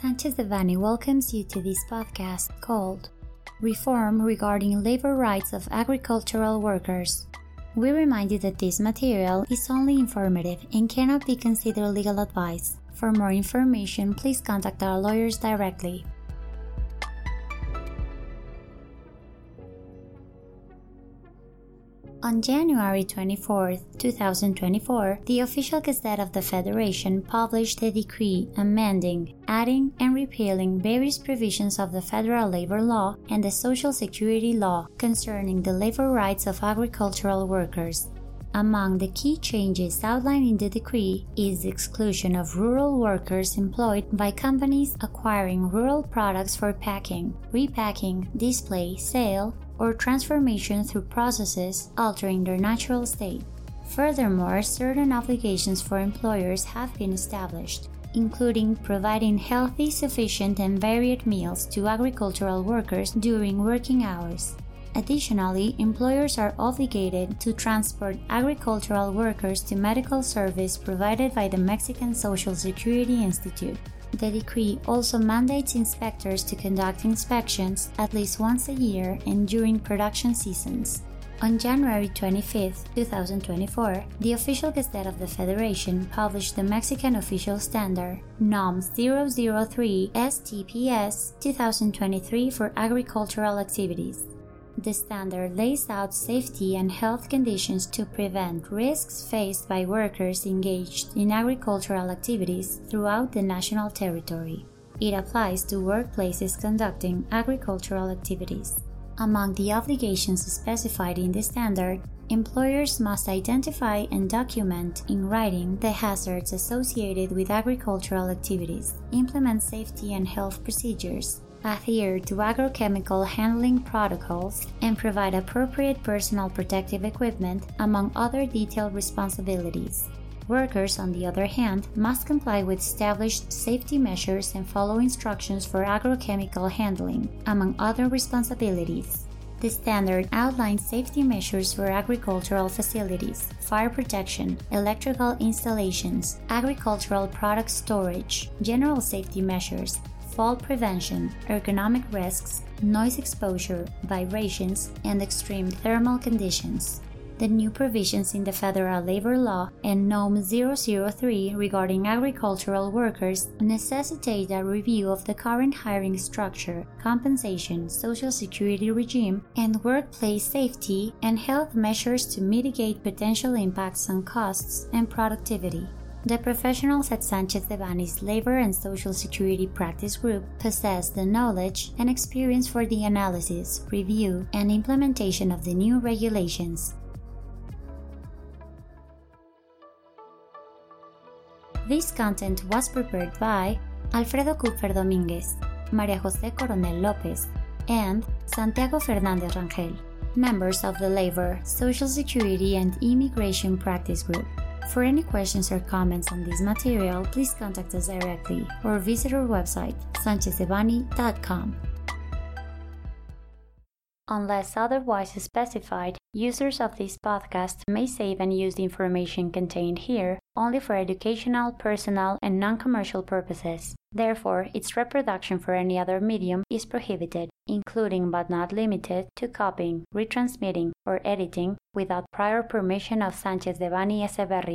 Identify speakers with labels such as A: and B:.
A: Sanchez Devanny welcomes you to this podcast called Reform Regarding Labor Rights of Agricultural Workers. We remind you that this material is only informative and cannot be considered legal advice. For more information, please contact our lawyers directly. On January 24, 2024, the official Gazette of the Federation published a decree amending, adding, and repealing various provisions of the federal labor law and the Social Security law concerning the labor rights of agricultural workers. Among the key changes outlined in the decree is the exclusion of rural workers employed by companies acquiring rural products for packing, repacking, display, sale, or transformation through processes altering their natural state. Furthermore, certain obligations for employers have been established, including providing healthy, sufficient, and varied meals to agricultural workers during working hours. Additionally, employers are obligated to transport agricultural workers to medical service provided by the Mexican Social Security Institute. The decree also mandates inspectors to conduct inspections at least once a year and during production seasons. On January 25, 2024, the official Gazette of the Federation published the Mexican official standard, NOM 003 STPS 2023 for agricultural activities. The standard lays out safety and health conditions to prevent risks faced by workers engaged in agricultural activities throughout the national territory. It applies to workplaces conducting agricultural activities. Among the obligations specified in the standard, employers must identify and document in writing the hazards associated with agricultural activities, implement safety and health procedures, adhere to agrochemical handling protocols, and provide appropriate personal protective equipment, among other detailed responsibilities. Workers, on the other hand, must comply with established safety measures and follow instructions for agrochemical handling, among other responsibilities. The standard outlines safety measures for agricultural facilities, fire protection, electrical installations, agricultural product storage, general safety measures, fall prevention, ergonomic risks, noise exposure, vibrations, and extreme thermal conditions. The new provisions in the federal labor law and NOM 003 regarding agricultural workers necessitate a review of the current hiring structure, compensation, social security regime, and workplace safety and health measures to mitigate potential impacts on costs and productivity. The professionals at Sanchez Devanny's Labor and Social Security Practice Group possess the knowledge and experience for the analysis, review, and implementation of the new regulations. This content was prepared by Alfredo Kupfer Dominguez, Maria Jose Coronel Lopez, and Santiago Fernandez Rangel, members of the Labor, Social Security, and Immigration Practice Group. For any questions or comments on this material, please contact us directly or visit our website, sanchezdevanny.com. Unless otherwise specified, users of this podcast may save and use the information contained here only for educational, personal, and non commercial purposes. Therefore, its reproduction for any other medium is prohibited, including but not limited to copying, retransmitting, or editing without prior permission of Sanchez Devanny Eseverri.